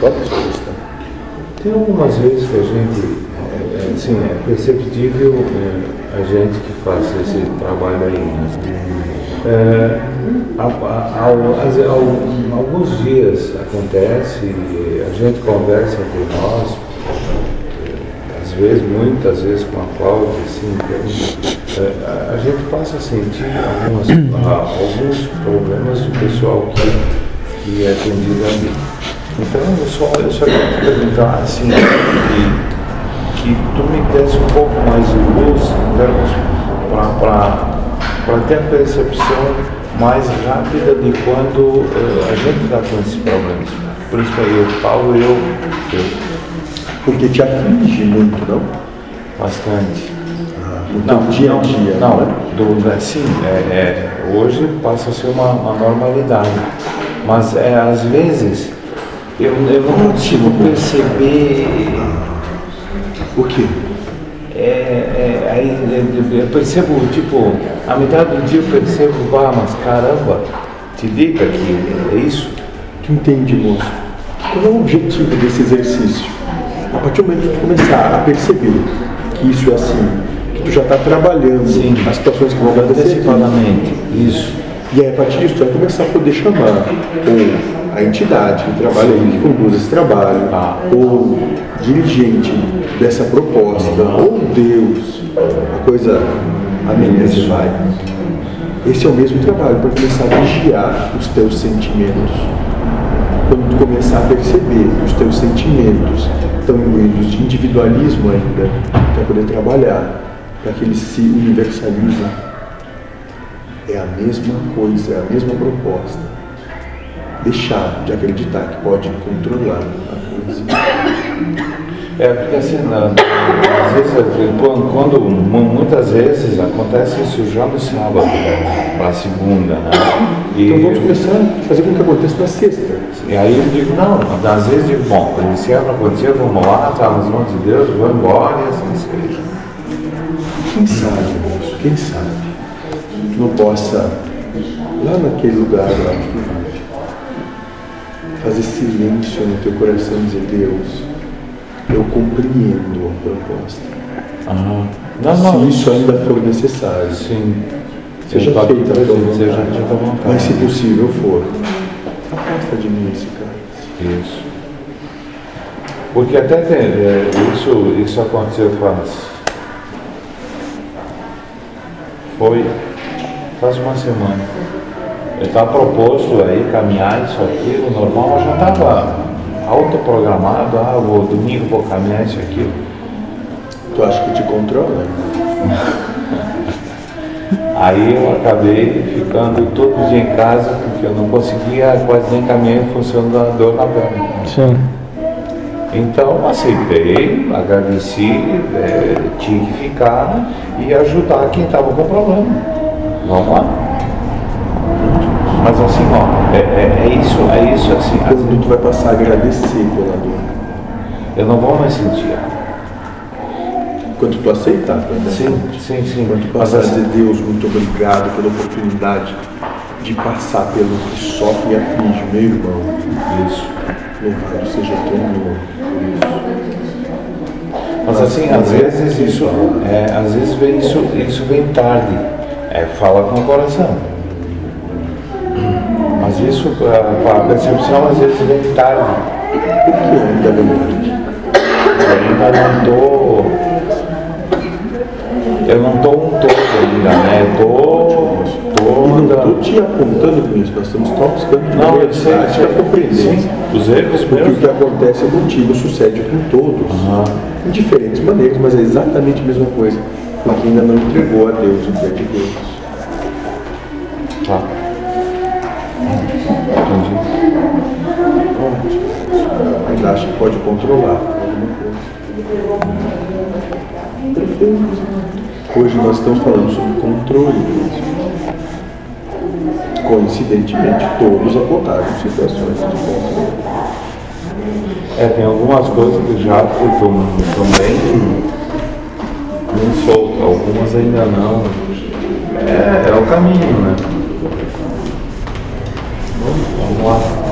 sugestão. Tem algumas vezes que a gente, é, é, assim, é perceptível é, a gente que faz esse trabalho aí, né? É, alguns dias acontece, a gente conversa entre nós, às vezes, muitas vezes com a Cláudia, assim, é, a- a gente passa a sentir algumas, a- alguns problemas do pessoal que, que é atendido ali. Então, eu só, eu só queria te perguntar, assim, que, que tu me desse um pouco mais de luz para ter a percepção mais rápida de quando eh, a gente está com esses problemas. Por isso que eu falo, eu, eu Porque te aflige muito, não? bastante. No teu dia a dia. Não, é? do, sim, é, é, hoje passa a ser uma, uma normalidade. Mas é, às vezes eu, eu não consigo perceber. O quê? É, é, eu- percebo, tipo, a metade do dia eu percebo, ah, mas caramba, te liga que é isso? Tu entende, moço? Qual é o objetivo desse exercício? A partir do momento que tu começar a perceber que isso é assim, que tu já está trabalhando Sim. as situações que vão acontecer, Antecipadamente, isso. e aí a partir disso tu vai começar a poder chamar ou a entidade que trabalha aí, que conduz esse trabalho, Ah. ou dirigente dessa proposta, ou Deus, a coisa, assim vai. Esse é o mesmo trabalho para começar a vigiar os teus sentimentos. Quando tu começar a perceber que os teus sentimentos estão imbuídos de individualismo ainda, para poder trabalhar, para que eles se universalizem, é a mesma coisa, é a mesma proposta. Deixar de acreditar que pode controlar a coisa. É porque assim, na- às vezes, quando, quando- mu- muitas vezes acontece isso já no sábado, para segunda, né? E, Então vamos começar a fazer com que aconteça na sexta. e aí eu digo, não, às vezes digo, bom, se é para acontecer, vamos lá, tá nas mãos de Deus, vamos embora e assim seja. Quem sabe, moço, quem sabe, não possa, lá naquele lugar lá fazer silêncio no teu coração e dizer, Deus, eu compreendo a proposta. Não, Se isso ainda for necessário, sim. seja feita a tua seja vontade. feita a vontade. Mas se possível for, afasta de mim esse cara. Isso. Porque até tem, é, isso, isso aconteceu faz. Foi faz uma semana. Eu estava proposto aí caminhar isso aqui, o normal, eu já estava autoprogramado, ah, vou, domingo vou caminhar isso aqui. Tu acha que te controla? Aí eu acabei ficando todo dia em casa, porque eu não conseguia quase nem caminhar em função da dor na perna. Sim. Então aceitei, agradeci, é, tinha que ficar e ajudar quem estava com problema. Vamos lá. Assim, ó, é, é- é isso, é isso assim. às Quando tu vai passar a agradecer pela dor. Eu não vou mais sentir. Quando tu aceitar, né? Sim, sim, sim. Quando tu passar a assim, dizer, Deus, muito obrigado pela oportunidade de passar pelo que sofre e aflige o meu irmão. isso. Louvado seja teu nome. Mas assim, às vezes isso, é, às vezes vem isso, isso vem tarde. É, fala com o coração. Mas isso, a, a percepção às vezes vem tarde. Por que ainda não? Eu ainda não tô. Eu não tô um todo ainda, né? Eu estou tô te apontando com isso, nós estamos de não, eu sei, eu sei. compreender. Os erros Porque o meus. que acontece contigo sucede com todos, em diferentes maneiras, mas é exatamente a mesma coisa. Porque ainda não entregou a Deus o que é de Deus. Entendi. Pode. Ainda acha que pode controlar. Hoje nós estamos falando sobre controle. Coincidentemente, todos apontaram situações de controle. É, tem algumas coisas que já estão bem, bem algumas ainda não. É, é o caminho, né? Vamos lá.